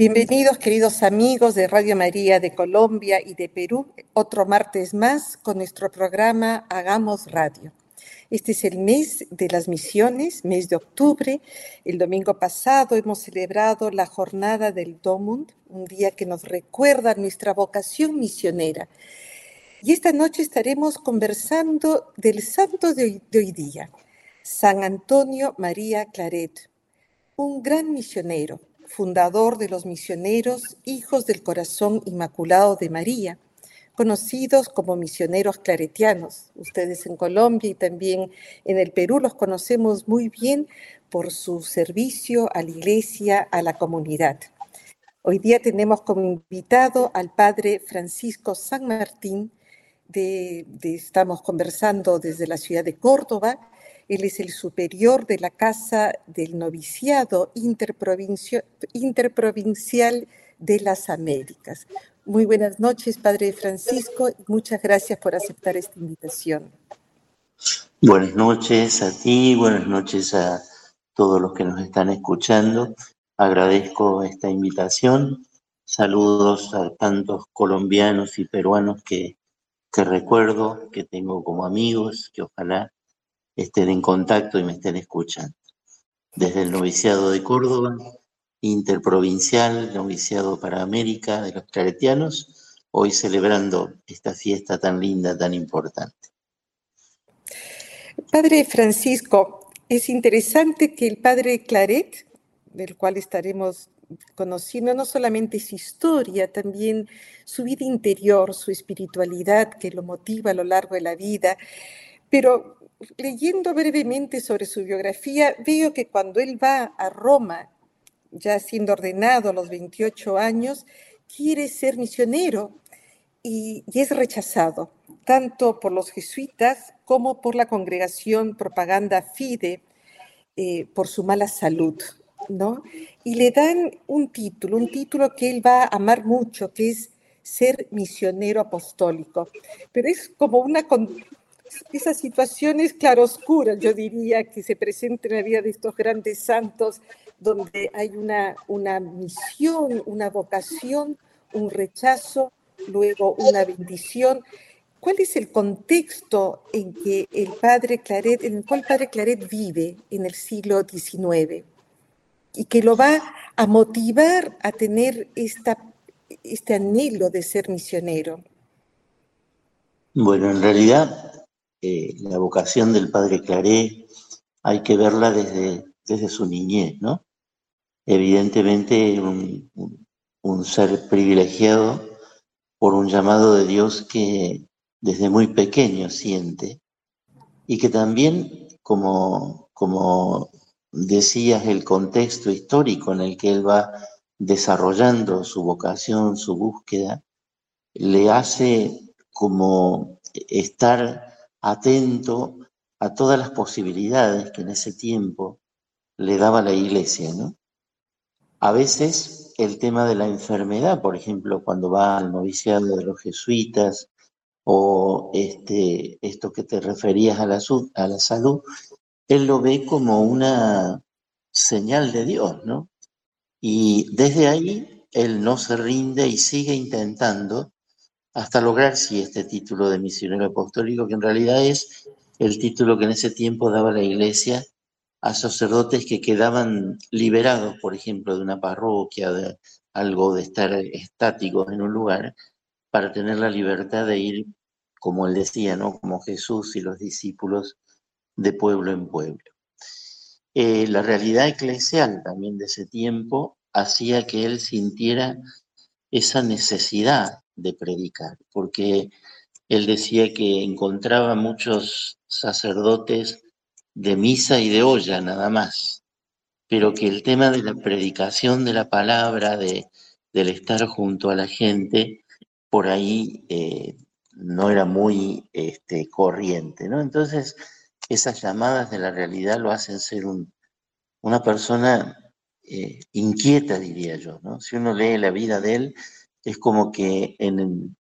Bienvenidos queridos amigos de Radio María de Colombia y de Perú, otro martes más con nuestro programa Hagamos Radio. Este es el mes de las misiones, mes de octubre. El domingo pasado hemos celebrado la jornada del Domund, un día que nos recuerda nuestra vocación misionera. Y esta noche estaremos conversando del santo de hoy, de hoy día, San Antonio María Claret, un gran misionero fundador de los misioneros Hijos del Corazón Inmaculado de María, conocidos como misioneros claretianos. Ustedes en Colombia y también en el Perú los conocemos muy bien por su servicio a la iglesia, a la comunidad. Hoy día tenemos como invitado al padre Francisco San Martín, de, estamos conversando desde la ciudad de Córdoba, él es el superior de la Casa del Noviciado Interprovincial de las Américas. Muy buenas noches, Padre Francisco, muchas gracias por aceptar esta invitación. Buenas noches a ti, buenas noches a todos los que nos están escuchando. Agradezco esta invitación. Saludos a tantos colombianos y peruanos que, que recuerdo, que tengo como amigos, que ojalá estén en contacto y me estén escuchando. Desde el noviciado de Córdoba, interprovincial, noviciado para América de los claretianos, hoy celebrando esta fiesta tan linda, tan importante. Padre Francisco, es interesante que el padre Claret, del cual estaremos conociendo no solamente su historia, también su vida interior, su espiritualidad que lo motiva a lo largo de la vida, pero leyendo brevemente sobre su biografía, veo que cuando él va a Roma, ya siendo ordenado a los 28 años, quiere ser misionero y, es rechazado, tanto por los jesuitas como por la congregación Propaganda Fide, eh, por su mala salud. ¿no? Y le dan un título, un título que él va a amar mucho, que es ser misionero apostólico. Pero es como una esas situaciones claroscuras, yo diría, que se presentan en la vida de estos grandes santos, donde hay una, una misión, una vocación, un rechazo, luego una bendición. ¿Cuál es el contexto en que el padre Claret, en cual el padre Claret vive en el siglo XIX y que lo va a motivar a tener esta, este anhelo de ser misionero? Bueno, en realidad la vocación del padre Claré hay que verla desde, desde su niñez, ¿no? Evidentemente un, un, ser privilegiado por un llamado de Dios que desde muy pequeño siente y que también, como, como decías, el contexto histórico en el que él va desarrollando su vocación, su búsqueda, le hace como estar atento a todas las posibilidades que en ese tiempo le daba la iglesia, ¿no? A veces el tema de la enfermedad, por ejemplo, cuando va al noviciado de los jesuitas, o este, esto que te referías a la, salud, él lo ve como una señal de Dios, ¿no? Y desde ahí él no se rinde y sigue intentando hasta lograr sí este título de misionero apostólico, que en realidad es el título que en ese tiempo daba la iglesia a sacerdotes que quedaban liberados, por ejemplo, de una parroquia, de algo de estar estáticos en un lugar, para tener la libertad de ir, como él decía, ¿no? Como Jesús y los discípulos, de pueblo en pueblo. Eh, la realidad eclesial también de ese tiempo hacía que él sintiera esa necesidad de predicar, porque él decía que encontraba muchos sacerdotes de misa y de olla nada más, pero que el tema de la predicación de la palabra, de, del estar junto a la gente, por ahí eh, no era muy este, corriente, ¿no? Entonces, esas llamadas de la realidad lo hacen ser un, una persona eh, inquieta, diría yo, ¿no? Si uno lee la vida de él, es como que en,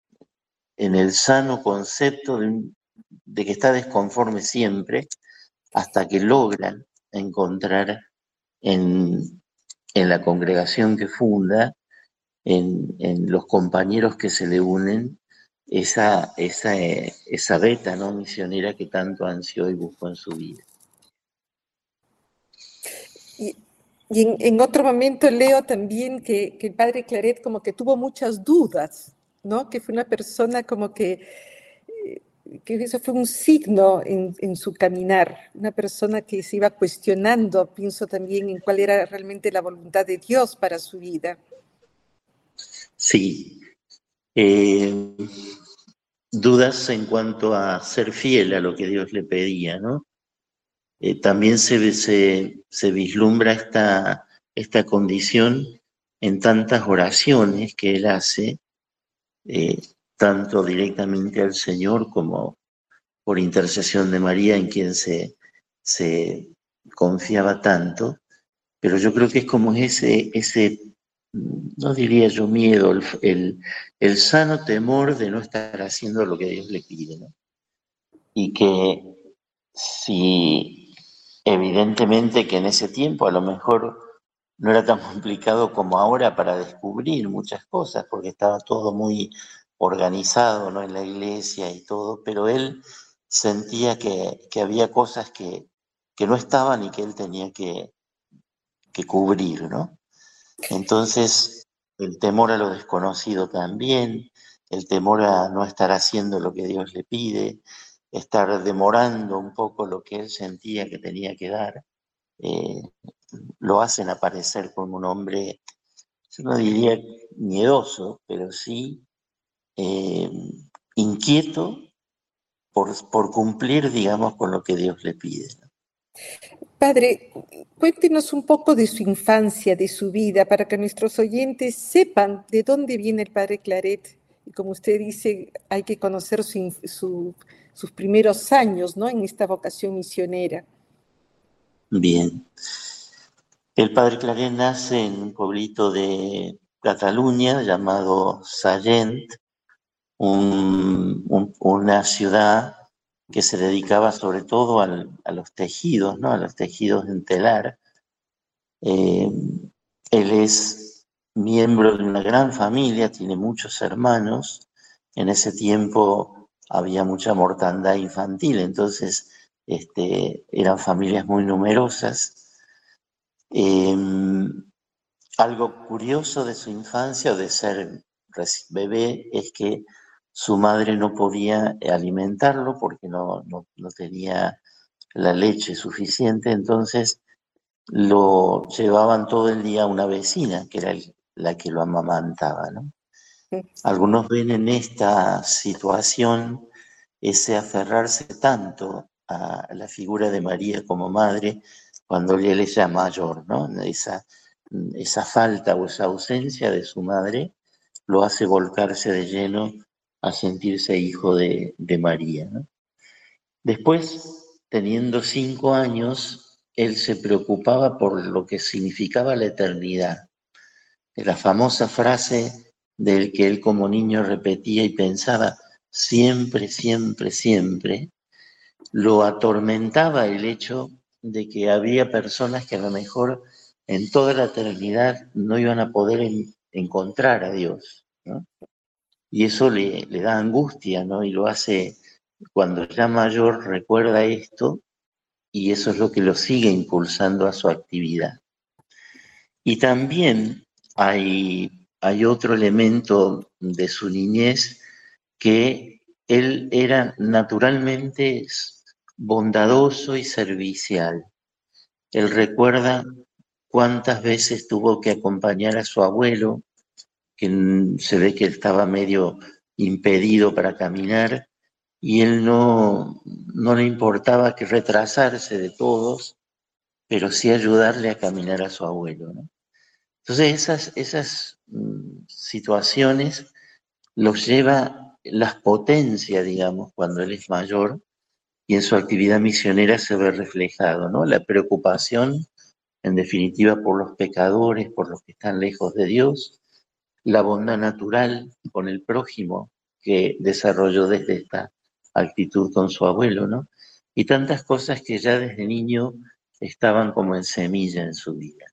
el sano concepto de, que está desconforme siempre, hasta que logra encontrar en, la congregación que funda en, los compañeros que se le unen esa, beta ¿no? misionera que tanto ansió y buscó en su vida. En, otro momento leo también que, el padre Claret como que tuvo muchas dudas, ¿no? que fue una persona como que que eso fue un signo en, su caminar, una persona que se iba cuestionando, pienso también en cuál era realmente la voluntad de Dios para su vida. Sí, eh, dudas en cuanto a ser fiel a lo que Dios le pedía, ¿no? Eh, también se, se, vislumbra esta, esta condición en tantas oraciones que él hace, eh, tanto directamente al Señor como por intercesión de María en quien se, se confiaba tanto, pero yo creo que es como ese, ese no diría yo miedo, el, el, sano temor de no estar haciendo lo que Dios le pide. ¿no? Y que si evidentemente que en ese tiempo a lo mejor no era tan complicado como ahora para descubrir muchas cosas, porque estaba todo muy organizado ¿no? en la iglesia y todo, pero él sentía que, había cosas que, que, no estaban y que él tenía que, que cubrir, ¿no? Entonces, el temor a lo desconocido también, el temor a no estar haciendo lo que Dios le pide, estar demorando un poco lo que él sentía que tenía que dar, eh, lo hacen aparecer como un hombre, yo no diría miedoso, pero sí eh, inquieto por, por, cumplir, digamos, con lo que Dios le pide. Padre, cuéntenos un poco de su infancia, de su vida, para que nuestros oyentes sepan de dónde viene el Padre Claret. Y como usted dice, hay que conocer sus primeros años ¿no? en esta vocación misionera. Bien. El Padre Claret nace en un pueblito de Cataluña llamado Sallent, una ciudad que se dedicaba sobre todo a los tejidos, ¿no? a los tejidos en telar. Eh, él es miembro de una gran familia, tiene muchos hermanos. En ese tiempo había mucha mortandad infantil, entonces este, eran familias muy numerosas. Eh, algo curioso de su infancia o de ser bebé es que su madre no podía alimentarlo porque no, no, tenía la leche suficiente, entonces lo llevaban todo el día a una vecina, que era la que lo amamantaba. ¿no? Algunos ven en esta situación ese aferrarse tanto a la figura de María como madre cuando él es ya mayor, ¿no? Esa, esa falta o esa ausencia de su madre lo hace volcarse de lleno a sentirse hijo de, María. Después, teniendo cinco años, él se preocupaba por lo que significaba la eternidad. La famosa frase del que él como niño repetía y pensaba siempre, siempre, siempre, lo atormentaba el hecho de que había personas que a lo mejor en toda la eternidad no iban a poder encontrar a Dios. y eso le, le da angustia, ¿no? Y lo hace, cuando ya mayor, recuerda esto y eso es lo que lo sigue impulsando a su actividad. Y también hay, hay otro elemento de su niñez que él era naturalmente bondadoso y servicial. Él recuerda cuántas veces tuvo que acompañar a su abuelo que se ve que estaba medio impedido para caminar y él no, no le importaba que retrasarse de todos, pero sí ayudarle a caminar a su abuelo. Entonces esas, esas situaciones los lleva, las potencia, digamos, cuando él es mayor y en su actividad misionera se ve reflejado, ¿no? La preocupación, en definitiva, por los pecadores, por los que están lejos de Dios, la bondad natural con el prójimo que desarrolló desde esta actitud con su abuelo, ¿no? Y tantas cosas que ya desde niño estaban como en semilla en su vida.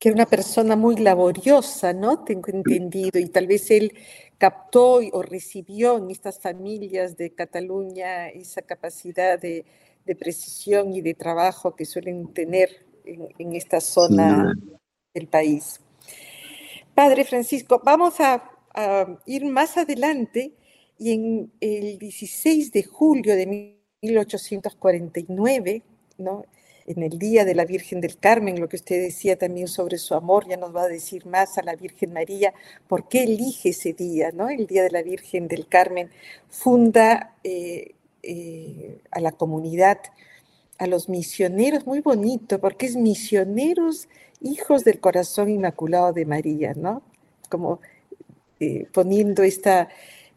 Que era una persona muy laboriosa, ¿no? Tengo entendido, y tal vez él captó o recibió en estas familias de Cataluña esa capacidad de, precisión y de trabajo que suelen tener en, esta zona del país. Padre Francisco, vamos a, ir más adelante y en el 16 de julio de 1849, ¿no? En el Día de la Virgen del Carmen, lo que usted decía también sobre su amor, ya nos va a decir más a la Virgen María, por qué elige ese día, ¿no? El Día de la Virgen del Carmen funda eh, eh, a la comunidad, a los misioneros, muy bonito, porque es misioneros, hijos del corazón inmaculado de María, ¿no? Como eh, poniendo esta,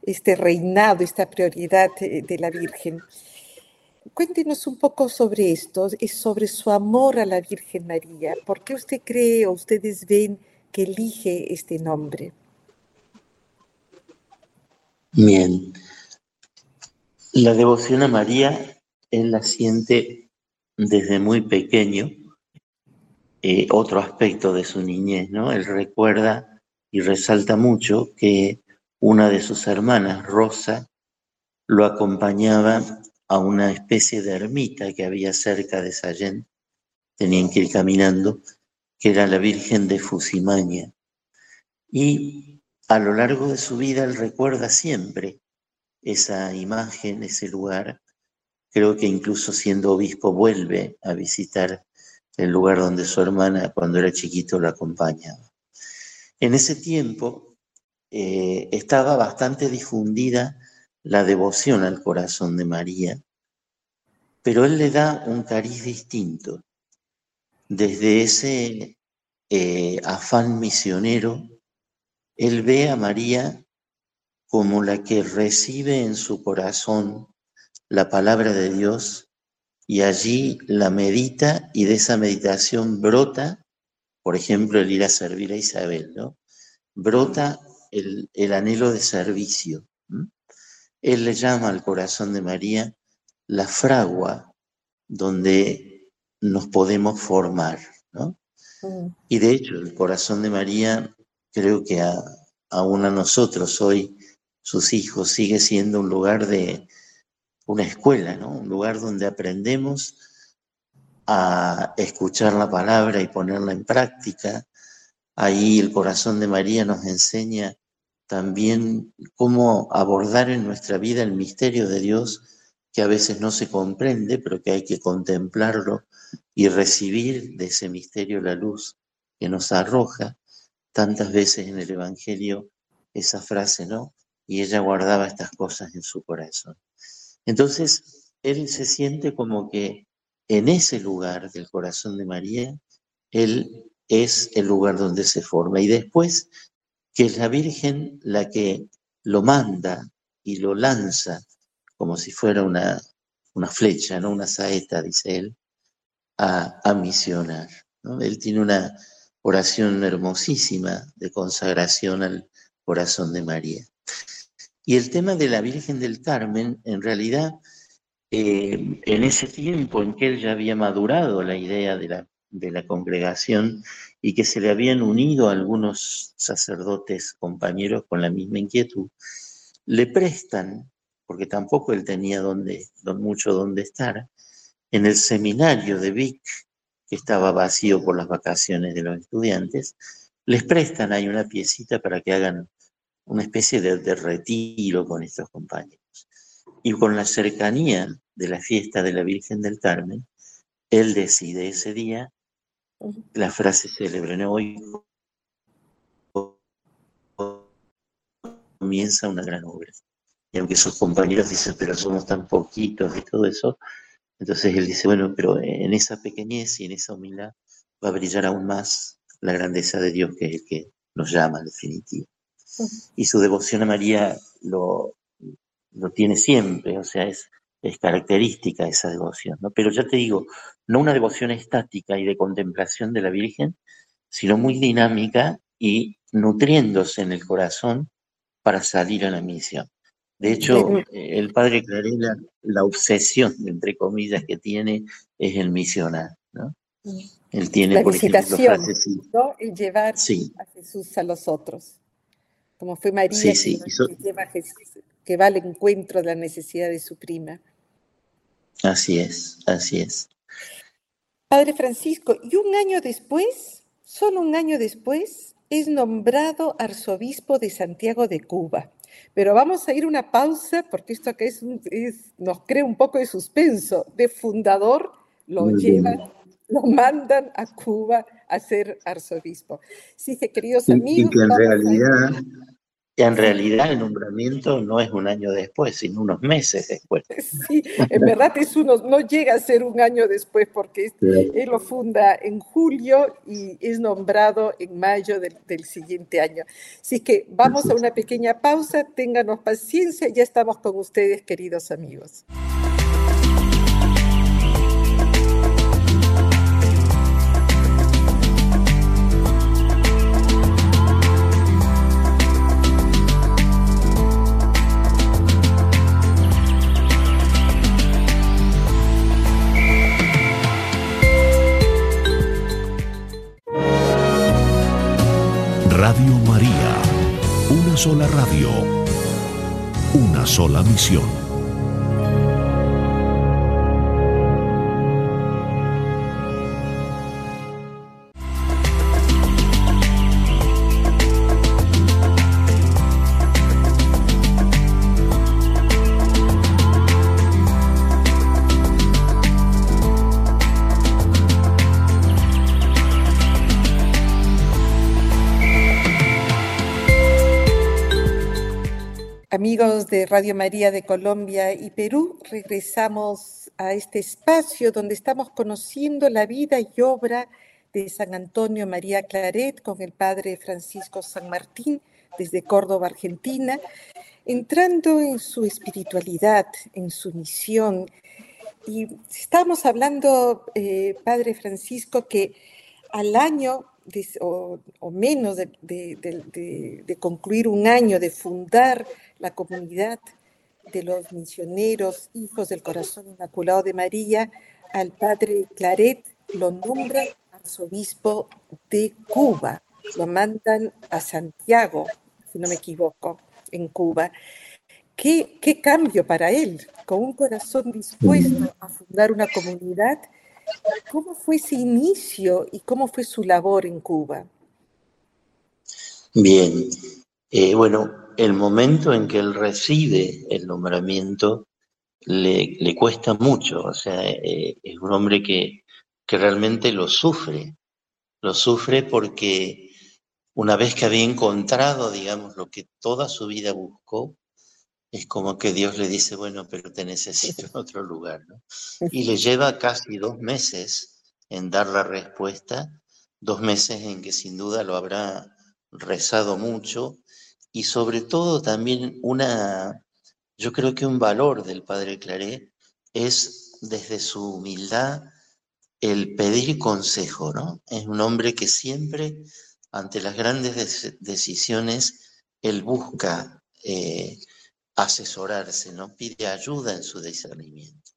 este reinado, esta prioridad de la Virgen. Cuéntenos un poco sobre esto, es sobre su amor a la Virgen María. ¿Por qué usted cree o ustedes ven que elige este nombre? Bien. La devoción a María, él la siente desde muy pequeño. Eh, otro aspecto de su niñez, ¿no? Él recuerda y resalta mucho que una de sus hermanas, Rosa, lo acompañaba a una especie de ermita que había cerca de Sallén, tenían que ir caminando, que era la Virgen de Fusimaña. Y a lo largo de su vida él recuerda siempre esa imagen, ese lugar. Creo que incluso siendo obispo vuelve a visitar el lugar donde su hermana cuando era chiquito lo acompañaba. En ese tiempo eh, estaba bastante difundida la devoción al corazón de María, pero él le da un cariz distinto. Desde ese eh, afán misionero, él ve a María como la que recibe en su corazón la palabra de Dios y allí la medita y de esa meditación brota, por ejemplo, el ir a servir a Isabel, ¿no? Brota el, el anhelo de servicio. Él le llama al corazón de María la fragua donde nos podemos formar, ¿no? Mm. Y de hecho, el corazón de María, creo que a, aún a nosotros hoy, sus hijos, sigue siendo un lugar de una escuela, ¿no? Un lugar donde aprendemos a escuchar la palabra y ponerla en práctica. Ahí el corazón de María nos enseña también cómo abordar en nuestra vida el misterio de Dios que a veces no se comprende, pero que hay que contemplarlo y recibir de ese misterio la luz que nos arroja tantas veces en el Evangelio esa frase, ¿no? Y ella guardaba estas cosas en su corazón. Entonces, él se siente como que en ese lugar del corazón de María, él es el lugar donde se forma. Y después que es la Virgen la que lo manda y lo lanza como si fuera una, una flecha, ¿no? una saeta, dice él, a, a misionar. Él tiene una oración hermosísima de consagración al corazón de María. Y el tema de la Virgen del Carmen, en realidad, eh, en ese tiempo en que él ya había madurado la idea de la, de la congregación y que se le habían unido algunos sacerdotes compañeros con la misma inquietud, le prestan, porque tampoco él tenía donde, mucho donde estar, en el seminario de Vic, que estaba vacío por las vacaciones de los estudiantes, les prestan ahí una piecita para que hagan una especie de, de retiro con estos compañeros. Y con la cercanía de la fiesta de la Virgen del Carmen, él decide ese día la frase célebre, ¿no? Hoy comienza una gran obra. Y aunque sus compañeros dicen, pero somos tan poquitos y todo eso, entonces él dice, bueno, pero en esa pequeñez y en esa humildad va a brillar aún más la grandeza de Dios, que es el que nos llama en definitiva. Y su devoción a María lo, lo tiene siempre, o sea, es es característica esa devoción, ¿no? Pero ya te digo, no una devoción estática y de contemplación de la Virgen, sino muy dinámica y nutriéndose en el corazón para salir a la misión. De hecho, el padre Clarela, la obsesión, entre comillas, que tiene es el misionar, ¿no? Él tiene, la visitación, ¿no? El llevar a Jesús a los otros. Como fue María que, lleva a Jesús, que va al encuentro de la necesidad de su prima. Así es, así es. Padre Francisco, y un año después, solo un año después, es nombrado arzobispo de Santiago de Cuba. Pero vamos a ir una pausa porque esto acá es, nos crea un poco de suspenso. De fundador lo llevan, lo mandan a Cuba a ser arzobispo. Sí, queridos amigos. Y que en realidad, en realidad el nombramiento no es un año después, sino unos meses después. Sí, en verdad es uno, no llega a ser un año después porque él lo funda en julio y es nombrado en mayo del, del siguiente año. Así que vamos a una pequeña pausa, ténganos paciencia, ya estamos con ustedes, queridos amigos. Radio María, una sola radio, una sola misión. Amigos de Radio María de Colombia y Perú, regresamos a este espacio donde estamos conociendo la vida y obra de San Antonio María Claret con el Padre Francisco San Martín desde Córdoba, Argentina, entrando en su espiritualidad, en su misión. Y estamos hablando, eh, Padre Francisco, que al año o, menos de, concluir un año, de fundar la comunidad de los misioneros, hijos del corazón inmaculado de María, al padre Claret lo nombra arzobispo de Cuba, lo mandan a Santiago, si no me equivoco, en Cuba. ¿Qué, qué cambio para él, con un corazón dispuesto a fundar una comunidad ¿Cómo fue ese inicio y cómo fue su labor en Cuba? Bien, eh, bueno, el momento en que él recibe el nombramiento le, cuesta mucho, o sea, eh, es un hombre que, que realmente lo sufre, lo sufre porque una vez que había encontrado, digamos, lo que toda su vida buscó, es como que Dios le dice, bueno, pero te necesito en otro lugar, ¿no? Y le lleva casi dos meses en dar la respuesta, dos meses en que sin duda lo habrá rezado mucho y sobre todo también una, yo creo que un valor del Padre Claré es desde su humildad el pedir consejo, ¿no? Es un hombre que siempre ante las grandes decisiones, él busca eh, asesorarse, ¿no? Pide ayuda en su discernimiento.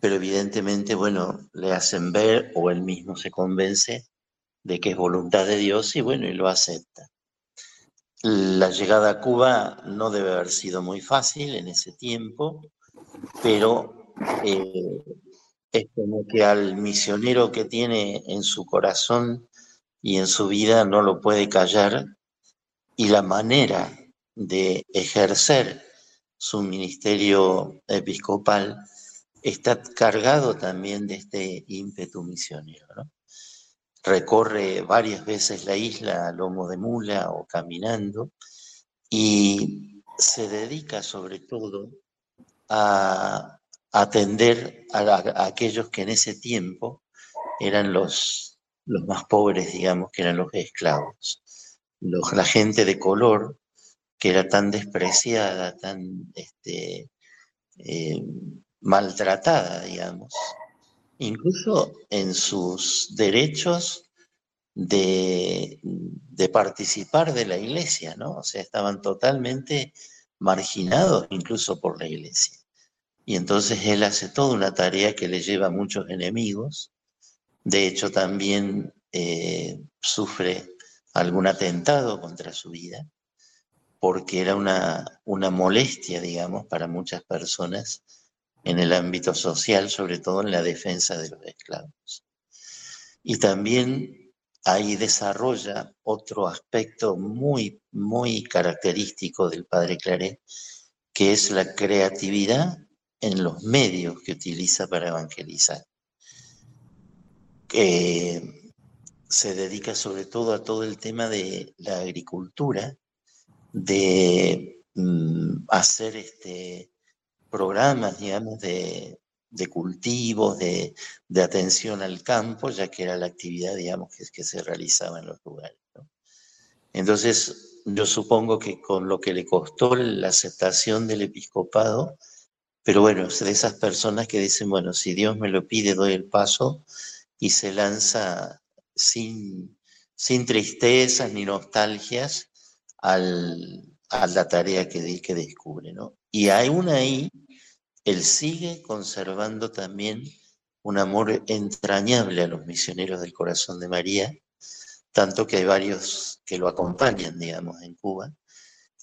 Pero evidentemente, bueno, le hacen ver o él mismo se convence de que es voluntad de Dios y bueno, y lo acepta. La llegada a Cuba no debe haber sido muy fácil en ese tiempo, pero eh, es como que al misionero que tiene en su corazón y en su vida no lo puede callar y la manera de ejercer su ministerio episcopal está cargado también de este ímpetu misionero. Recorre varias veces la isla a lomo de mula o caminando y se dedica sobre todo a atender a, aquellos que en ese tiempo eran los, más pobres, digamos, que eran los esclavos. la gente de color que era tan despreciada, tan este, eh, maltratada, digamos, incluso en sus derechos de, de, participar de la iglesia, ¿no? O sea, estaban totalmente marginados incluso por la iglesia. Y entonces él hace toda una tarea que le lleva a muchos enemigos, De hecho, también eh, sufre algún atentado contra su vida, porque era una, una molestia, digamos, para muchas personas en el ámbito social, sobre todo en la defensa de los esclavos. Y también ahí desarrolla otro aspecto muy, muy característico del padre Claret, que es la creatividad en los medios que utiliza para evangelizar. Que se dedica sobre todo a todo el tema de la agricultura, de mm, hacer este, programas, digamos, de, cultivos, de, atención al campo, ya que era la actividad, digamos, que, que se realizaba en los lugares. Entonces, yo supongo que con lo que le costó la aceptación del episcopado, pero bueno, de esas personas que dicen, bueno, si Dios me lo pide, doy el paso y se lanza sin, sin tristezas ni nostalgias al, a la tarea que, que descubre, ¿no? Y aún ahí, él sigue conservando también un amor entrañable a los misioneros del corazón de María, tanto que hay varios que lo acompañan, digamos, en Cuba,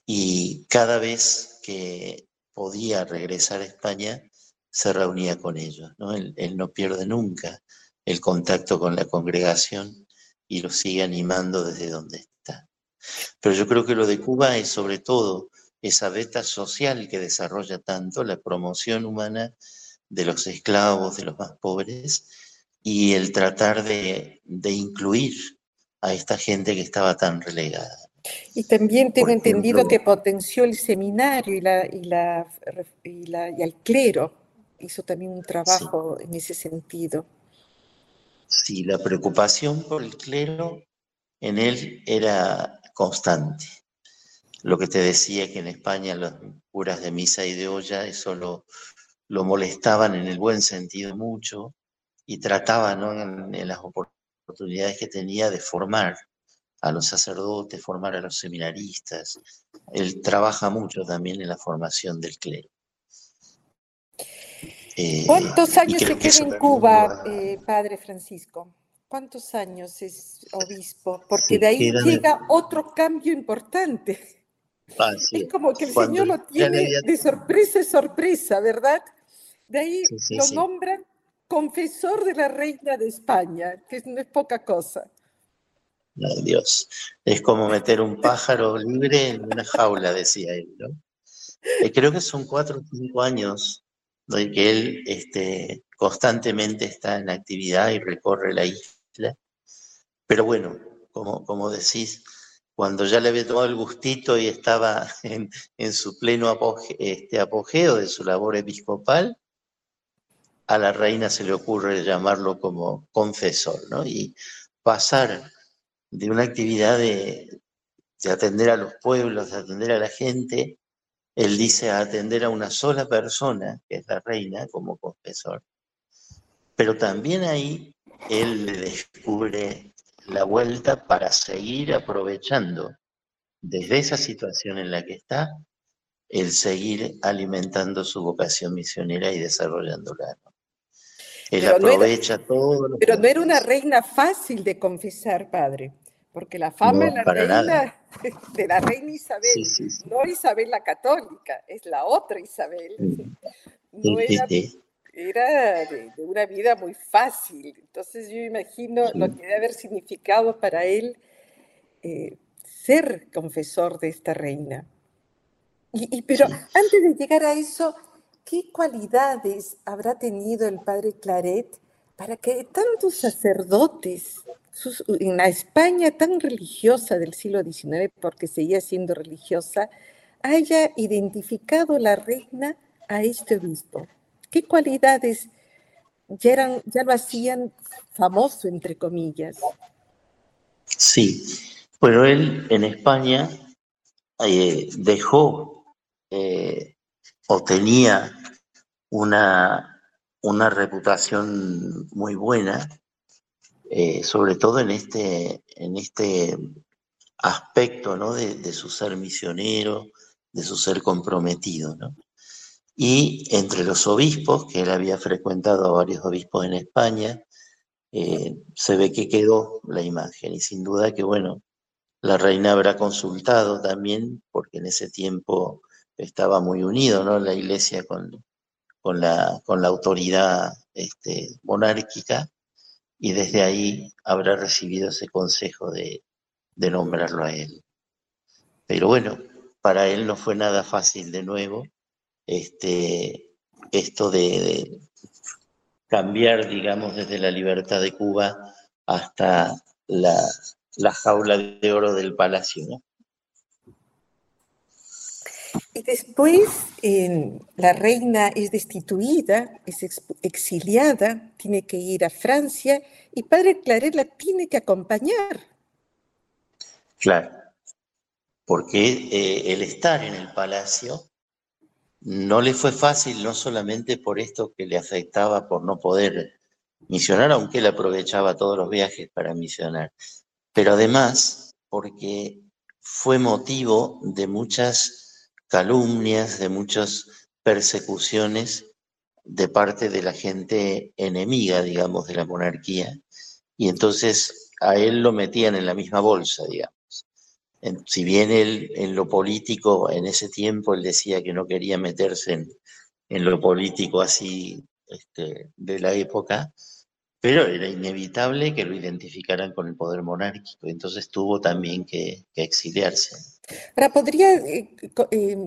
y cada vez que podía regresar a España, se reunía con ellos, ¿no? Él, él no pierde nunca el contacto con la congregación y lo sigue animando desde donde está. Pero yo creo que lo de Cuba es sobre todo esa beta social que desarrolla tanto la promoción humana de los esclavos, de los más pobres, y el tratar de, incluir a esta gente que estaba tan relegada. Y también tengo entendido que potenció el seminario y, la, y, la, y, el clero. Hizo también un trabajo en ese sentido. Sí, la preocupación por el clero en él era constante. Lo que te decía que en España los curas de misa y de olla, eso lo, molestaban en el buen sentido mucho y trataban en, las oportunidades que tenía de formar a los sacerdotes, formar a los seminaristas. Él trabaja mucho también en la formación del clero. Eh, ¿Cuántos años se queda en Cuba, eh, Padre Francisco? ¿Cuántos años es obispo? Porque de ahí llega otro cambio importante. Es como que el Señor lo tiene de sorpresa en sorpresa, ¿verdad? De ahí lo nombra confesor de la reina de España, que no es poca cosa. Dios, es como meter un pájaro libre en una jaula, decía él, ¿no? Eh, creo que son cuatro o cinco años de que él este, constantemente está en actividad y recorre la isla. Pero bueno, como, como decís, cuando ya le había tomado el gustito y estaba en, su pleno este, apogeo de su labor episcopal, a la reina se le ocurre llamarlo como confesor, ¿no? Y pasar de una actividad de, de atender a los pueblos, de atender a la gente, él dice a atender a una sola persona, que es la reina, como confesor. Pero también ahí él le descubre la vuelta para seguir aprovechando desde esa situación en la que está, el seguir alimentando su vocación misionera y desarrollándola. Él aprovecha todo. pero no era una reina fácil de confesar, padre. Porque la fama de, la reina, de la reina Isabel, no Isabel la católica, es la otra Isabel. No era, era de, una vida muy fácil. Entonces yo imagino lo que debe haber significado para él eh, ser confesor de esta reina. Y, pero antes de llegar a eso, ¿qué cualidades habrá tenido el padre Claret para que tantos sacerdotes en la España tan religiosa del siglo XIX, porque seguía siendo religiosa, haya identificado la reina a este obispo? ¿Qué cualidades ya, lo hacían famoso, entre comillas? Sí, bueno, él en España eh, dejó eh, o tenía una, una reputación muy buena eh, sobre todo en este, en este aspecto ¿no? de, su ser misionero, de su ser comprometido. ¿no? Y entre los obispos, que él había frecuentado a varios obispos en España, eh, se ve que quedó la imagen y sin duda que, bueno, la reina habrá consultado también, porque en ese tiempo estaba muy unido, ¿no? La iglesia con, con, la, con la autoridad este, monárquica y desde ahí habrá recibido ese consejo de, de nombrarlo a él. Pero bueno, para él no fue nada fácil de nuevo este, esto de, cambiar, digamos, desde la libertad de Cuba hasta la, jaula de oro del palacio. ¿no? Y después la reina es destituida, es exiliada, tiene que ir a Francia y padre Claret la tiene que acompañar. Claro, porque eh, el estar en el palacio no le fue fácil, no solamente por esto que le afectaba por no poder misionar, aunque él aprovechaba todos los viajes para misionar, pero además porque fue motivo de muchas calumnias, de muchas persecuciones de parte de la gente enemiga, digamos, de la monarquía, y entonces a él lo metían en la misma bolsa, digamos si bien él en lo político, en ese tiempo, él decía que no quería meterse en, lo político así este, de la época, pero era inevitable que lo identificaran con el poder monárquico, entonces tuvo también que, exiliarse. Ahora, ¿podría eh, eh,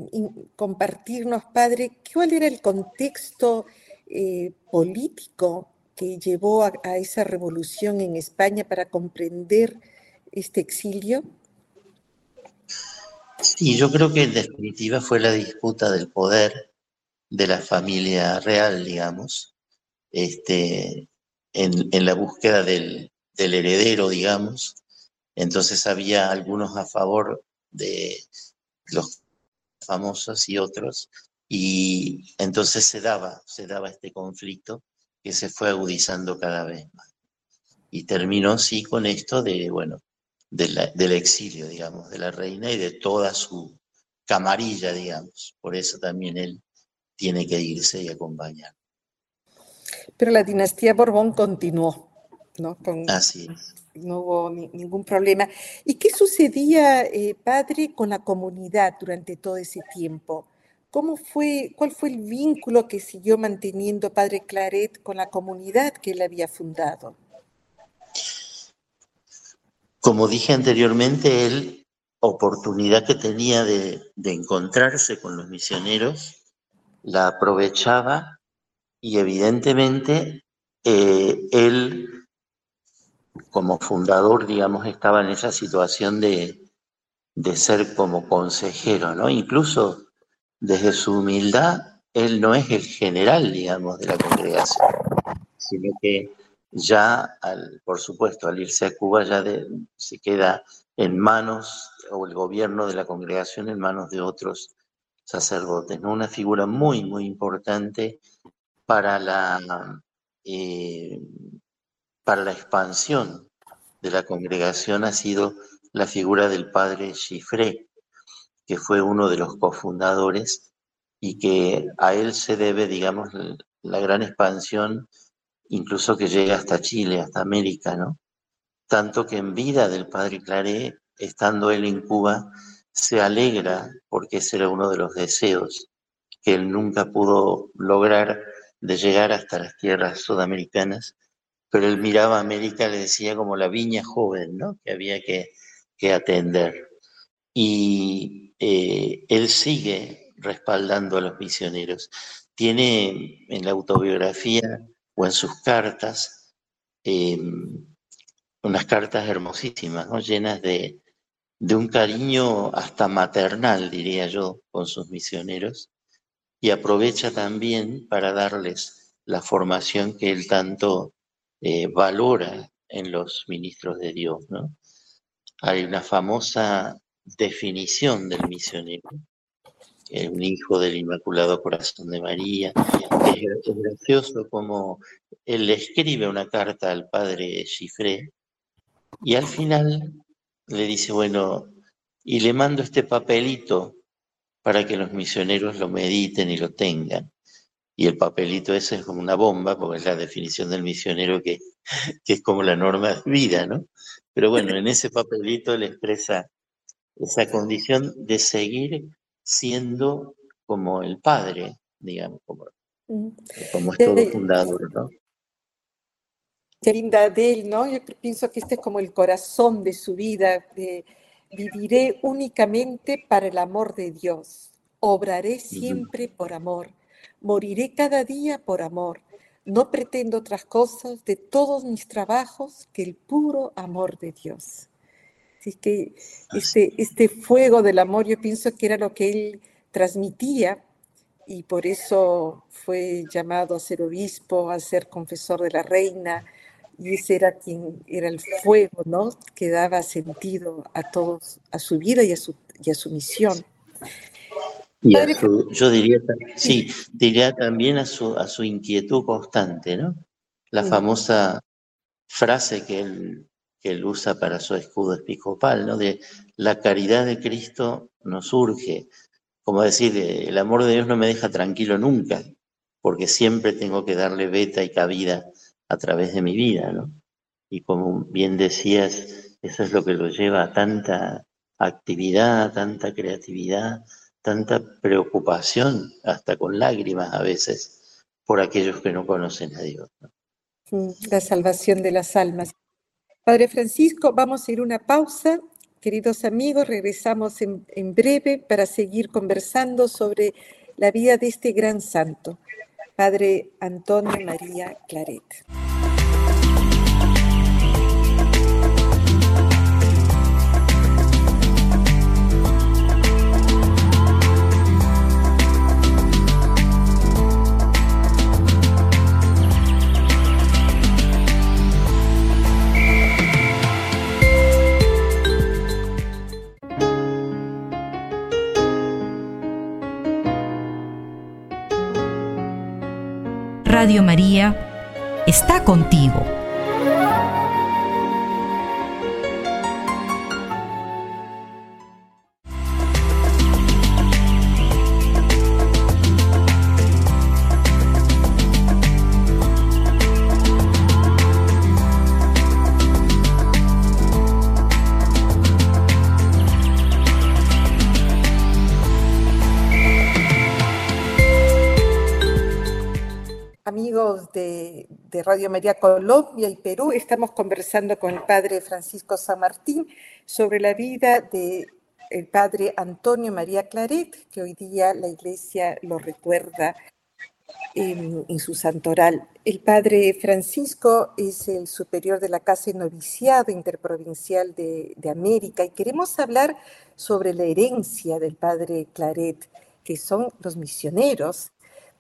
compartirnos, padre, cuál era el contexto eh, político que llevó a esa revolución en España para comprender este exilio? Sí, yo creo que en definitiva fue la disputa del poder de la familia real, digamos, este, en, la búsqueda del, heredero, digamos. Entonces había algunos a favor de los famosos y otros, y entonces se daba, se daba este conflicto que se fue agudizando cada vez más. Y terminó sí con esto de, bueno, del exilio, digamos, de la reina y de toda su camarilla, digamos. Por eso también él tiene que irse y acompañar. Pero la dinastía Borbón continuó, ¿no? Así No hubo ningún problema. ¿Y qué sucedía, eh, padre, con la comunidad durante todo ese tiempo? ¿Cómo fue, cuál fue el vínculo que siguió manteniendo padre Claret con la comunidad que él había fundado? Como dije anteriormente, él, oportunidad que tenía de, encontrarse con los misioneros, la aprovechaba y evidentemente eh, él, como fundador, digamos, estaba en esa situación de, de ser como consejero, ¿no? Incluso desde su humildad, él no es el general, digamos, de la congregación, sino que ya, por supuesto, al irse a Cuba ya se queda en manos, o el gobierno de la congregación en manos de otros sacerdotes. Una figura muy, muy importante para la, eh, para la expansión de la congregación ha sido la figura del padre Chifré, que fue uno de los cofundadores y que a él se debe, digamos, la gran expansión incluso que llega hasta Chile, hasta América, ¿no? Tanto que en vida del padre Claré, estando él en Cuba, se alegra porque ese era uno de los deseos que él nunca pudo lograr de llegar hasta las tierras sudamericanas, pero él miraba a América, le decía como la viña joven, ¿no? Que había que, atender. Y eh, él sigue respaldando a los misioneros. Tiene en la autobiografía o en sus cartas, em, unas cartas hermosísimas, ¿no? llenas de, de un cariño hasta maternal, diría yo, con sus misioneros, y aprovecha también para darles la formación que él tanto eh, valora en los ministros de Dios. ¿no? Hay una famosa definición del misionero, un hijo del Inmaculado Corazón de María. Es, gracioso como él le escribe una carta al padre Chifré y al final le dice, bueno, y le mando este papelito para que los misioneros lo mediten y lo tengan. y el papelito ese es como una bomba, porque es la definición del misionero que, que es como la norma de vida, ¿no? Pero bueno, en ese papelito él expresa esa condición de seguir siendo como el padre, digamos, como, como es todo fundador, ¿no? Qué linda de él, ¿no? Yo pienso que este es como el corazón de su vida, de viviré únicamente para el amor de Dios, obraré siempre por amor, moriré cada día por amor, no pretendo otras cosas de todos mis trabajos que el puro amor de Dios. Así que este, este fuego del amor yo pienso que era lo que él transmitía y por eso fue llamado a ser obispo, a ser confesor de la reina, y ese era quien era el fuego, ¿no? Que daba sentido a todos, a su vida y a su, y a su misión. Y yo diría, sí, diría también a su, a su inquietud constante, ¿no? La famosa frase que él, que él usa para su escudo episcopal, ¿no? De la caridad de Cristo nos surge. Como decir, el amor de Dios no me deja tranquilo nunca, porque siempre tengo que darle beta y cabida a través de mi vida, ¿no? Y como bien decías, eso es lo que lo lleva a tanta actividad, tanta creatividad, tanta preocupación, hasta con lágrimas a veces, por aquellos que no conocen a Dios. Mm, la salvación de las almas. Padre Francisco, vamos a ir una pausa. Queridos amigos, regresamos en, en breve para seguir conversando sobre la vida de este gran santo, Padre Antonio María Claret. María está contigo. Radio María Colombia y Perú. Estamos conversando con el padre Francisco San Martín sobre la vida del el padre Antonio María Claret, que hoy día la iglesia lo recuerda en, su santoral. El padre Francisco es el superior de la Casa de Noviciado Interprovincial de, de América y queremos hablar sobre la herencia del padre Claret, que son los misioneros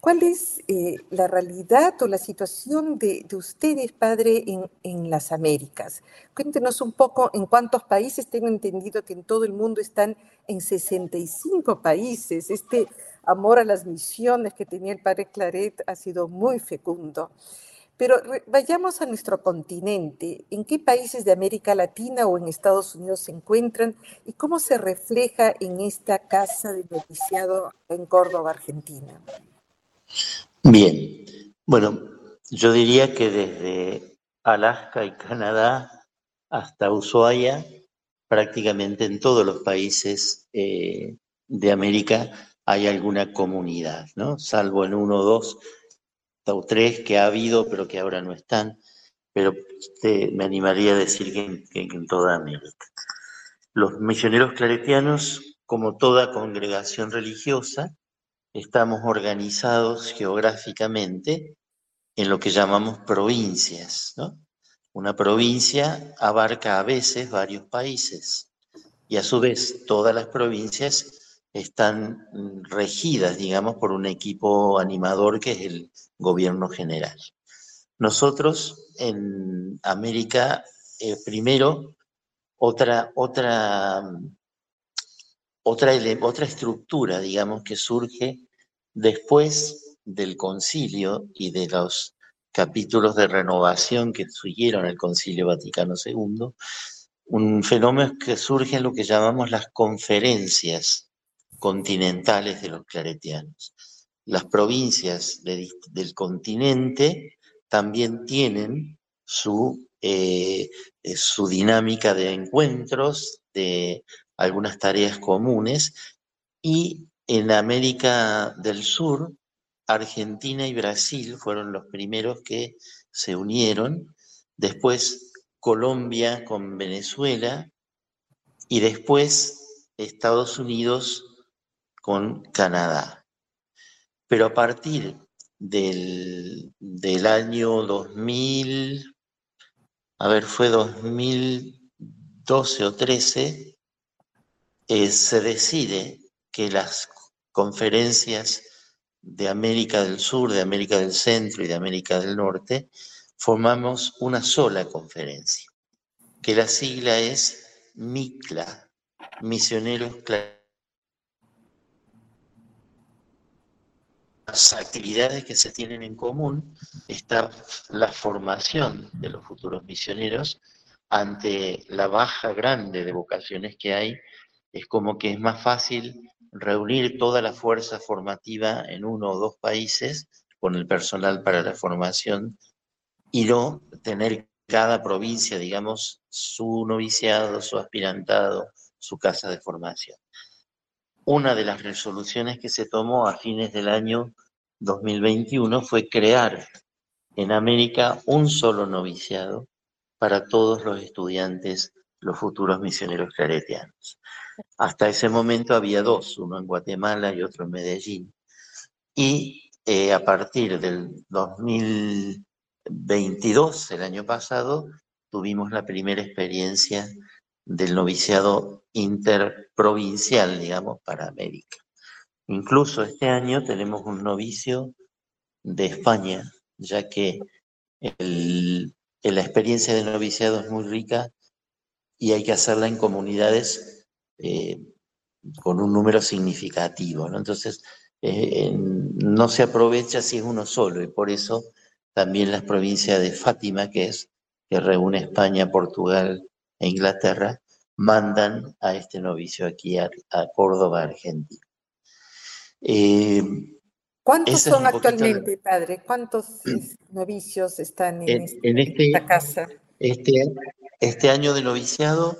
¿Cuál es eh, la realidad o la situación de, ustedes, padre, en, las Américas? Cuéntenos un poco en cuántos países. Tengo entendido que en todo el mundo están en 65 países. Este amor a las misiones que tenía el padre Claret ha sido muy fecundo. Pero vayamos a nuestro continente. ¿En qué países de América Latina o en Estados Unidos se encuentran y cómo se refleja en esta casa de noviciado en Córdoba, Argentina? Bien, bueno, yo diría que desde Alaska y Canadá hasta Ushuaia, prácticamente en todos los países eh, de América hay alguna comunidad, ¿no? Salvo en uno, dos o tres que ha habido, pero que ahora no están. Pero este, me animaría a decir que en toda América. Los misioneros claretianos, como toda congregación religiosa, estamos organizados geográficamente en lo que llamamos provincias. Una provincia abarca a veces varios países y a su vez todas las provincias están regidas, digamos, por un equipo animador que es el gobierno general. Nosotros en América, eh, primero, otra, otra, otra, otra estructura, digamos, que surge Después del concilio y de los capítulos de renovación que siguieron el concilio Vaticano II, un fenómeno que surge en lo que llamamos las conferencias continentales de los claretianos. las provincias del continente también tienen su, eh, eh, su dinámica de encuentros, de algunas tareas comunes, y en América del Sur, Argentina y Brasil fueron los primeros que se unieron, después Colombia con Venezuela y después Estados Unidos con Canadá. Pero a partir del, año 2000, a ver, fue 2012 o 13, eh, se decide que las conferencias de América del Sur, de América del Centro y de América del Norte, formamos una sola conferencia, que la sigla es MICLA, Misioneros Las actividades que se tienen en común está la formación de los futuros misioneros ante la baja grande de vocaciones que hay, es como que es más fácil reunir toda la fuerza formativa en uno o dos países con el personal para la formación y no tener cada provincia, digamos, su noviciado, su aspirantado, su casa de formación. Una de las resoluciones que se tomó a fines del año 2021 fue crear en América un solo noviciado para todos los estudiantes, los futuros misioneros claretianos. Hasta ese momento había dos, uno en Guatemala y otro en Medellín. Y eh, a partir del 2022, el año pasado, tuvimos la primera experiencia del noviciado interprovincial, digamos, para América. Incluso este año tenemos un novicio de España, ya que la experiencia de noviciado es muy rica y hay que hacerla en comunidades eh, con un número significativo. Entonces, eh, no se aprovecha si es uno solo y por eso también las provincias de Fátima, que es que reúne España, Portugal e Inglaterra, mandan a este novicio aquí a, Córdoba, Argentina. Eh, ¿Cuántos son actualmente, padre? ¿Cuántos novicios están en, este, este esta casa? Este, este año de noviciado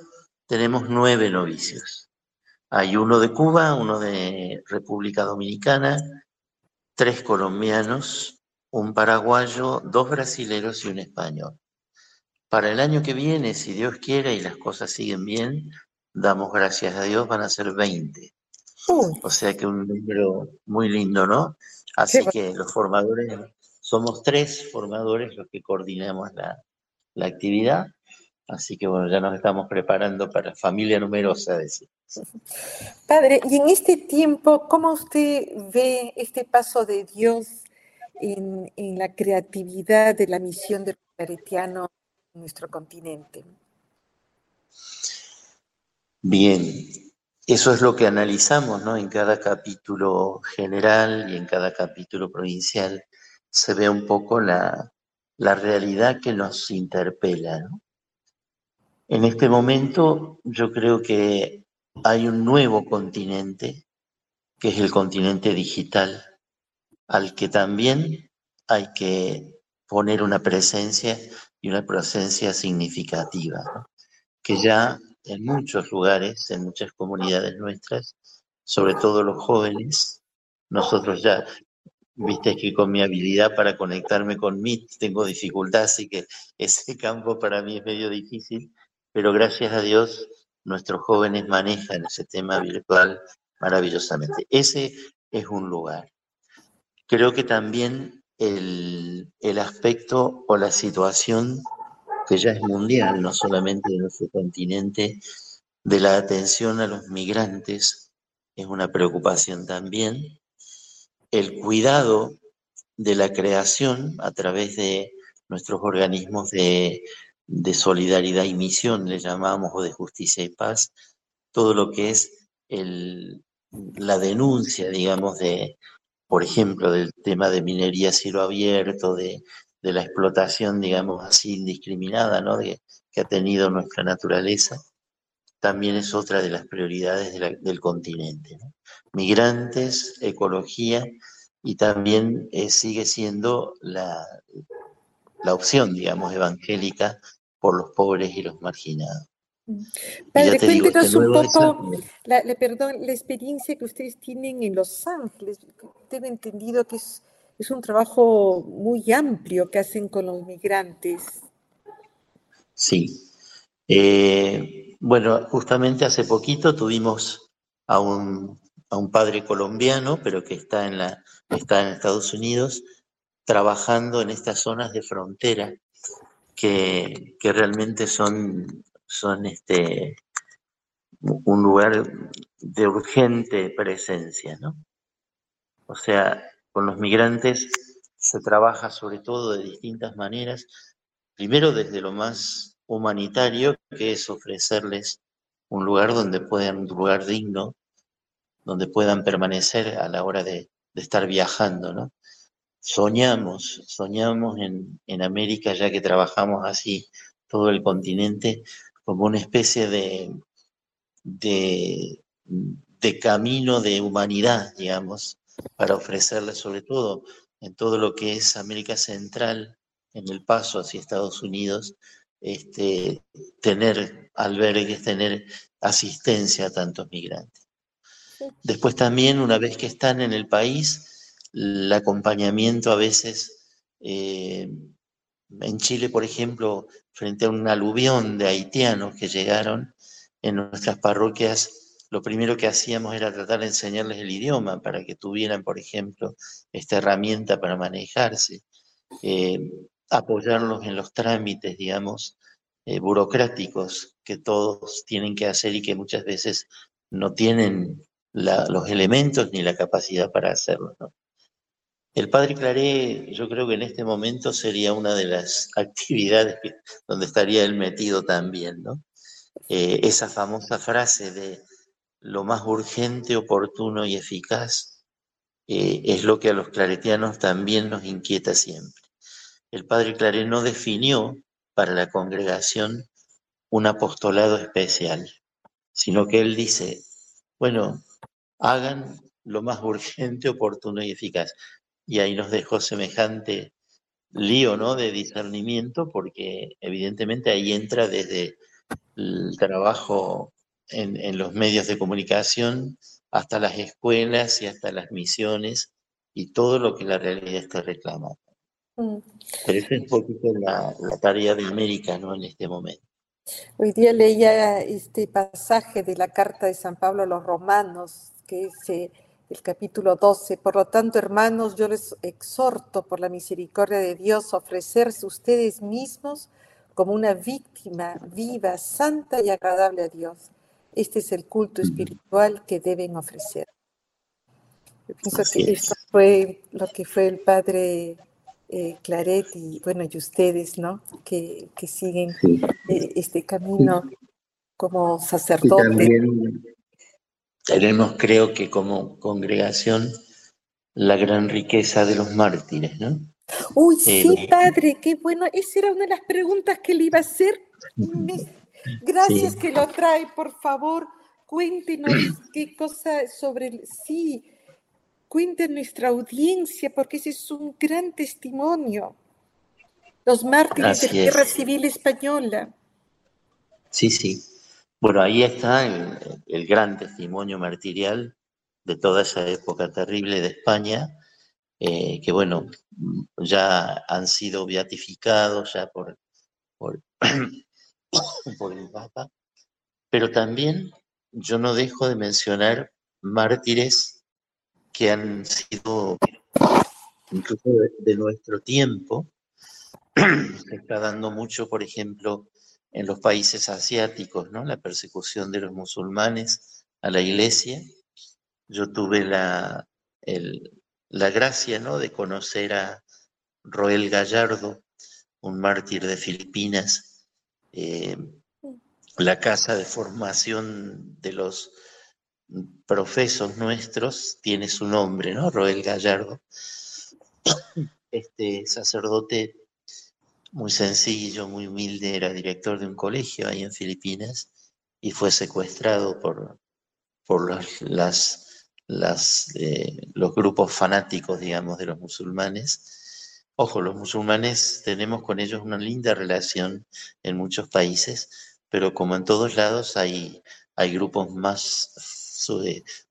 tenemos nueve novicios. Hay uno de Cuba, uno de República Dominicana, tres colombianos, un paraguayo, dos brasileros y un español. Para el año que viene, si Dios quiere y las cosas siguen bien, damos gracias a Dios, van a ser 20. O sea que un número muy lindo, ¿no? Así que los formadores, somos tres formadores los que coordinamos la, la actividad. Así que bueno, ya nos estamos preparando para familia numerosa, decir. Padre, y en este tiempo, ¿cómo usted ve este paso de Dios en, en la creatividad de la misión del claretiano en nuestro continente? Bien, eso es lo que analizamos ¿no? en cada capítulo general y en cada capítulo provincial. Se ve un poco la, la realidad que nos interpela. ¿no? En este momento yo creo que hay un nuevo continente, que es el continente digital, al que también hay que poner una presencia y una presencia significativa, que ya en muchos lugares, en muchas comunidades nuestras, sobre todo los jóvenes, nosotros ya Viste que con mi habilidad para conectarme con Meet tengo dificultad, así que ese campo para mí es medio difícil, pero gracias a Dios nuestros jóvenes manejan ese tema virtual maravillosamente. Ese es un lugar. Creo que también el, el aspecto o la situación que ya es mundial, no solamente de nuestro continente, de la atención a los migrantes, es una preocupación también el cuidado de la creación a través de nuestros organismos de, solidaridad y misión, le llamamos, o de justicia y paz, todo lo que es la denuncia, digamos, de, por ejemplo, del tema de minería cielo abierto, de, la explotación, digamos así, indiscriminada, ¿no? que ha tenido nuestra naturaleza, también es otra de las prioridades del continente. Migrantes, ecología y también eh, sigue siendo la opción, digamos, evangélica por los pobres y los marginados. Mm. Padre, cuéntenos un poco, la, perdón, la experiencia que ustedes tienen en Los Ángeles. Tengo entendido que es, es un trabajo muy amplio que hacen con los migrantes. Sí. Eh, bueno, justamente hace poquito tuvimos a un, a un padre colombiano, pero que está en, la, está en Estados Unidos, trabajando en estas zonas de frontera que, realmente son, son este, un lugar de urgente presencia, ¿no? O sea, con los migrantes se trabaja sobre todo de distintas maneras, primero desde lo más humanitario, que es ofrecerles un lugar donde puedan, un lugar digno, donde puedan permanecer a la hora de, de estar viajando, ¿no? Soñamos, soñamos en, en, América, ya que trabajamos así todo el continente, como una especie de, de, de camino de humanidad, digamos, para ofrecerle sobre todo en todo lo que es América Central, en el paso hacia Estados Unidos, este, tener albergues, tener asistencia a tantos migrantes. Después también, una vez que están en el país, el acompañamiento a veces, eh, en Chile, por ejemplo, frente a un aluvión de haitianos que llegaron en nuestras parroquias, lo primero que hacíamos era tratar de enseñarles el idioma para que tuvieran, por ejemplo, esta herramienta para manejarse, eh, apoyarlos en los trámites, digamos, eh, burocráticos que todos tienen que hacer y que muchas veces no tienen los elementos ni la capacidad para hacerlo. El padre Claré, yo creo que en este momento sería una de las actividades donde estaría él metido también, ¿no? Eh, esa famosa frase de lo más urgente, oportuno y eficaz eh, es lo que a los claretianos también nos inquieta siempre. El padre Claré no definió para la congregación un apostolado especial, sino que él dice, bueno, hagan lo más urgente, oportuno y eficaz y ahí nos dejó semejante lío ¿no? de discernimiento, porque evidentemente ahí entra desde el trabajo en, los medios de comunicación hasta las escuelas y hasta las misiones y todo lo que la realidad está reclamando. Mm. Pero esa es un poquito la, tarea de América ¿no? en este momento. Hoy día leía este pasaje de la carta de San Pablo a los romanos, que se el capítulo 12. Por lo tanto, hermanos, yo les exhorto por la misericordia de Dios a ofrecerse ustedes mismos como una víctima viva, santa y agradable a Dios. Este es el culto espiritual que deben ofrecer. Yo pienso que esto fue lo que fue el padre eh, Claret y bueno, y ustedes, ¿no? Que, siguen eh, este camino como sacerdotes tenemos, creo que como congregación, la gran riqueza de los mártires, ¿no? Uy, sí, eh, padre, qué bueno. Esa era una de las preguntas que le iba a hacer. Gracias que lo trae, por favor. Cuéntenos qué cosa sobre el... Sí, cuente nuestra audiencia, porque ese es un gran testimonio. Los mártires de la Guerra Civil Española. Sí, sí. Bueno, ahí está el, gran testimonio martirial de toda esa época terrible de España, eh, que bueno, ya han sido beatificados ya por, por, por el Papa, pero también yo no dejo de mencionar mártires que han sido incluso de, nuestro tiempo. Se está dando mucho, por ejemplo, en los países asiáticos, ¿no? La persecución de los musulmanes a la iglesia. Yo tuve la, la gracia, ¿no? De conocer a Roel Gallardo, un mártir de Filipinas, eh, la casa de formación de los profesos nuestros tiene su nombre, ¿no? Roel Gallardo. Este sacerdote muy sencillo, muy humilde, era director de un colegio ahí en Filipinas y fue secuestrado por, por las, las, los grupos fanáticos, digamos, de los musulmanes. Ojo, los musulmanes tenemos con ellos una linda relación en muchos países, pero como en todos lados hay, hay grupos más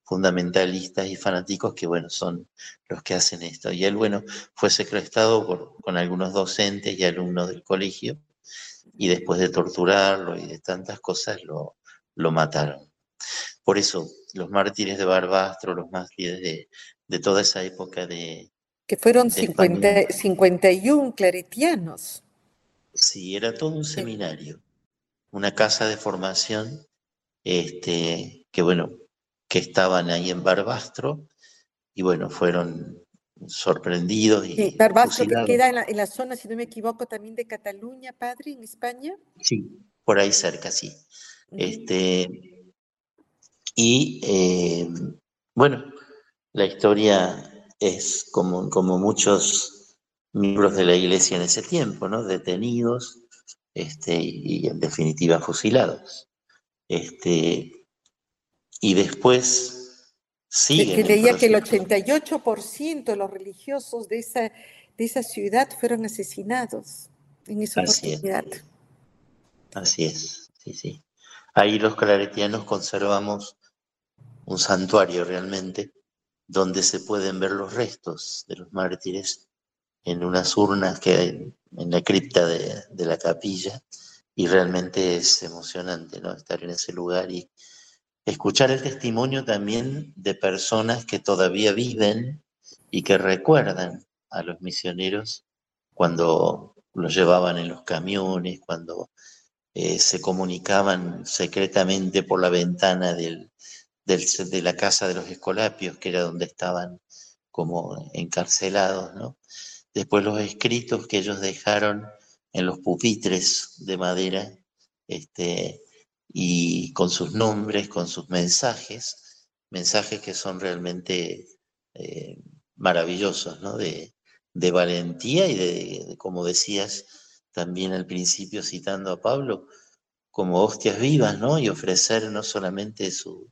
fundamentalistas y fanáticos que, bueno, son los que hacen esto. Y él, bueno, fue secuestrado con algunos docentes y alumnos del colegio y después de torturarlo y de tantas cosas lo, lo mataron. Por eso, los mártires de Barbastro, los mártires de, de toda esa época de... Que fueron 50, 51 claretianos. Sí, era todo un seminario, una casa de formación, este, que bueno, que estaban ahí en Barbastro y bueno, fueron sorprendidos. Y sí, Barbastro que queda en la, en la, zona, si no me equivoco, también de Cataluña, padre, en España. Sí, por ahí cerca, sí. Uh -huh. Este, y eh, bueno, la historia es como, como muchos miembros de la iglesia en ese tiempo, ¿no? Detenidos este, y en definitiva fusilados. Este, y después sigue. Que leía que el 88% de los religiosos de esa, de esa ciudad fueron asesinados en esa Así oportunidad. Es. Así es, sí, sí. Ahí los claretianos conservamos un santuario realmente, donde se pueden ver los restos de los mártires en unas urnas que hay en la cripta de, de la capilla, y realmente es emocionante ¿no? estar en ese lugar y, escuchar el testimonio también de personas que todavía viven y que recuerdan a los misioneros cuando los llevaban en los camiones, cuando eh, se comunicaban secretamente por la ventana del, de la casa de los escolapios, que era donde estaban como encarcelados, ¿no? Después los escritos que ellos dejaron en los pupitres de madera, este, y con sus nombres, con sus mensajes, mensajes que son realmente eh, maravillosos, ¿no? De, de valentía y de, como decías también al principio citando a Pablo, como hostias vivas, ¿no? Y ofrecer no solamente su,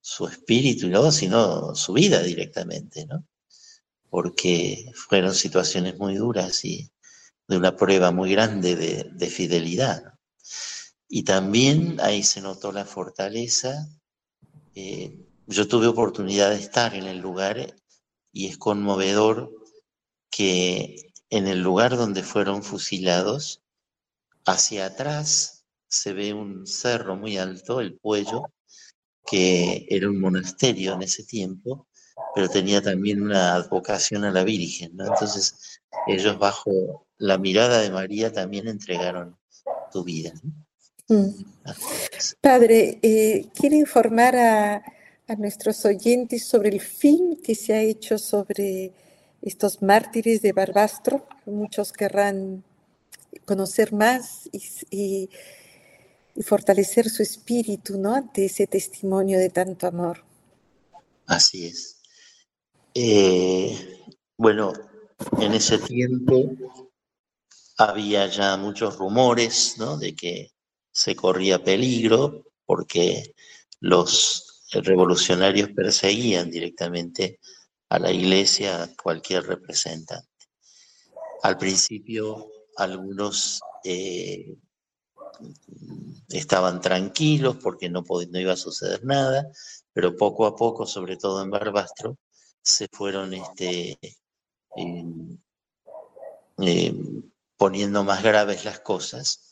su espíritu, ¿no? sino su vida directamente, ¿no? Porque fueron situaciones muy duras y de una prueba muy grande de, de fidelidad. ¿no? Y también ahí se notó la fortaleza. Eh, yo tuve oportunidad de estar en el lugar y es conmovedor que en el lugar donde fueron fusilados, hacia atrás se ve un cerro muy alto, el Puello, que era un monasterio en ese tiempo, pero tenía también una advocación a la Virgen. Entonces ellos bajo la mirada de María también entregaron tu vida. Mm. Padre, eh, ¿quiere informar a, a, nuestros oyentes sobre el fin que se ha hecho sobre estos mártires de Barbastro? Muchos querrán conocer más y, y, y fortalecer su espíritu ¿no? ante ese testimonio de tanto amor. Así es. Eh, bueno, en ese tiempo había ya muchos rumores ¿no? de que se corría peligro porque los revolucionarios perseguían directamente a la iglesia, a cualquier representante. Al principio algunos eh, estaban tranquilos porque no, no, iba a suceder nada, pero poco a poco, sobre todo en Barbastro, se fueron este, poniendo más graves las cosas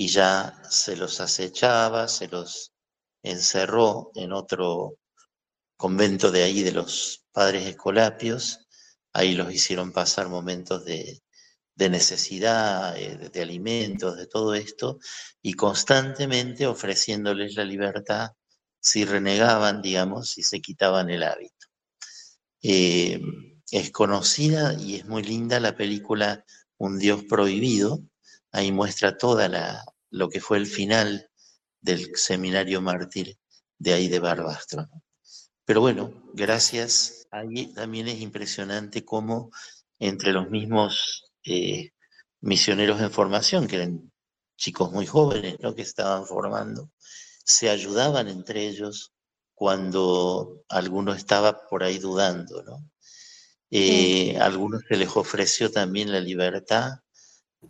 y ya se los acechaba, se los encerró en otro convento de ahí de los padres escolapios, ahí los hicieron pasar momentos de, de necesidad, de, eh, de, alimentos, de todo esto, y constantemente ofreciéndoles la libertad si renegaban, digamos, si se quitaban el hábito. Eh, es conocida y es muy linda la película Un Dios Prohibido, ahí muestra toda la, lo que fue el final del seminario mártir de ahí de Barbastro. Pero bueno, gracias. Ahí también es impresionante cómo entre los mismos eh, misioneros en formación, que eran chicos muy jóvenes, ¿no? que estaban formando, se ayudaban entre ellos cuando alguno estaba por ahí dudando, ¿no? Eh, a algunos se les ofreció también la libertad,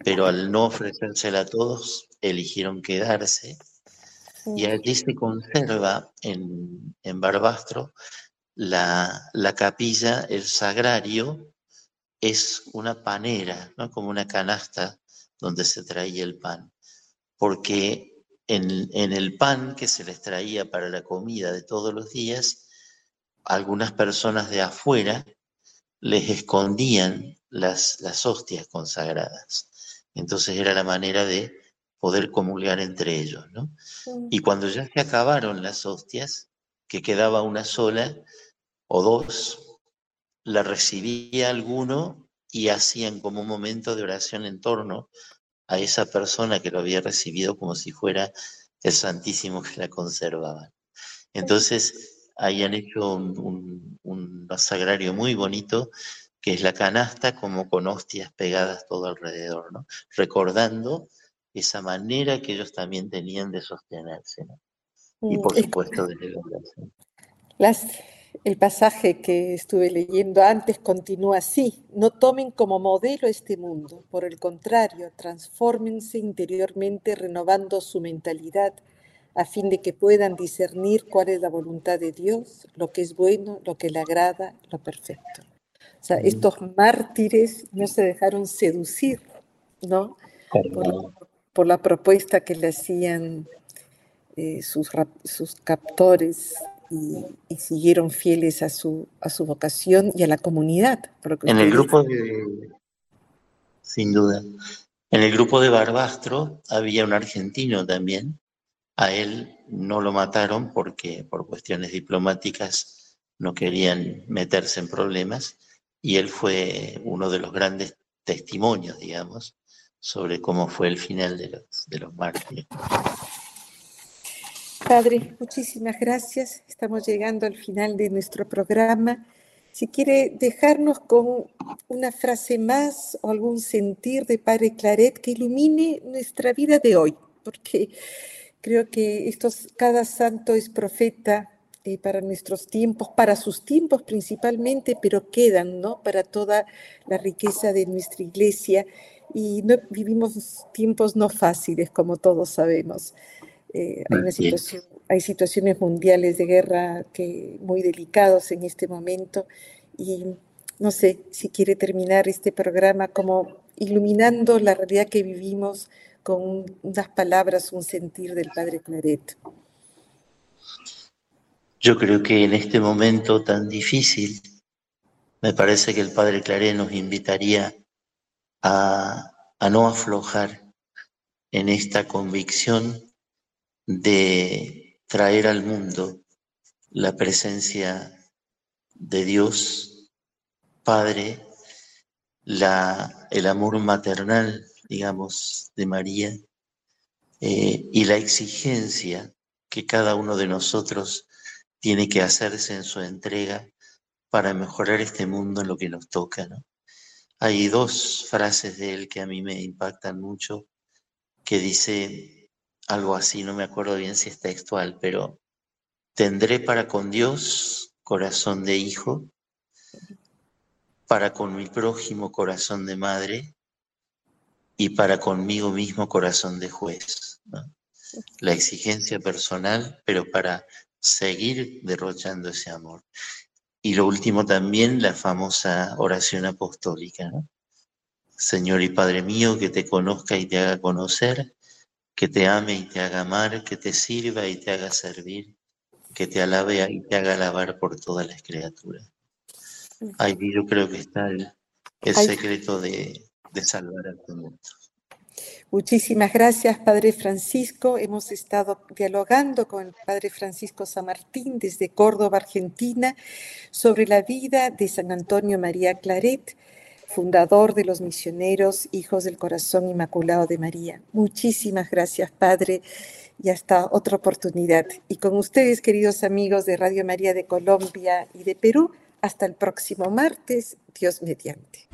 pero al no ofrecérsela a todos, eligieron quedarse. Y allí se conserva en, en Barbastro la, la, capilla, el sagrario, es una panera, ¿no? como una canasta donde se traía el pan. Porque en, en, el pan que se les traía para la comida de todos los días, algunas personas de afuera les escondían las, las hostias consagradas. Entonces era la manera de poder comulgar entre ellos, ¿no? Y cuando ya se acabaron las hostias, que quedaba una sola o dos, la recibía alguno y hacían como un momento de oración en torno a esa persona que lo había recibido como si fuera el Santísimo que la conservaba. Entonces, ahí han hecho un, un, sagrario muy bonito, que es la canasta como con hostias pegadas todo alrededor, ¿no? Recordando esa manera que ellos también tenían de sostenerse, ¿no? Y por mm, supuesto de celebrarse. Las el pasaje que estuve leyendo antes continúa así. No tomen como modelo este mundo, por el contrario, transfórmense interiormente renovando su mentalidad a fin de que puedan discernir cuál es la voluntad de Dios, lo que es bueno, lo que le agrada, lo perfecto. O sea, estos mártires no se dejaron seducir, ¿no? Por, la propuesta que le hacían eh, sus, sus captores y, siguieron fieles a su, a su vocación y a la comunidad. En el grupo de, sin duda, en el grupo de Barbastro había un argentino también. A él no lo mataron porque por cuestiones diplomáticas no querían meterse en problemas y él fue uno de los grandes testimonios, digamos, sobre cómo fue el final de los, de los mártires. Padre, muchísimas gracias. Estamos llegando al final de nuestro programa. Si quiere dejarnos con una frase más o algún sentir de Padre Claret que ilumine nuestra vida de hoy, porque creo que estos, cada santo es profeta eh, para nuestros tiempos, para sus tiempos principalmente, pero quedan, ¿no? Para toda la riqueza de nuestra iglesia y no, vivimos tiempos no fáciles, como todos sabemos. Eh, hay, hay, situaciones mundiales de guerra que, muy delicados en este momento y no sé si quiere terminar este programa como iluminando la realidad que vivimos con unas palabras, un sentir del Padre Claret. Yo creo que en este momento tan difícil, me parece que el Padre Claret nos invitaría a, no aflojar en esta convicción de traer al mundo la presencia de Dios Padre, el amor maternal, digamos, de María, eh, y la exigencia que cada uno de nosotros tiene que hacerse en su entrega para mejorar este mundo en lo que nos toca. ¿no? Hay dos frases de él que a mí me impactan mucho, que dice, algo así, no me acuerdo bien si es textual, pero tendré para con Dios corazón de hijo, para con mi prójimo corazón de madre y para conmigo mismo corazón de juez. La exigencia personal, pero para seguir derrochando ese amor. Y lo último también, la famosa oración apostólica. Señor y Padre mío, que te conozca y te haga conocer que te ame y te haga amar, que te sirva y te haga servir, que te alabe y te haga alabar por todas las criaturas. Ahí yo creo que está el, secreto de, de salvar al mundo. Muchísimas gracias, Padre Francisco. Hemos estado dialogando con el Padre Francisco San Martín desde Córdoba, Argentina, sobre la vida de San Antonio María Claret fundador de los misioneros Hijos del Corazón Inmaculado de María. Muchísimas gracias, Padre, y hasta otra oportunidad. Y con ustedes, queridos amigos de Radio María de Colombia y de Perú, hasta el próximo martes, Dios mediante.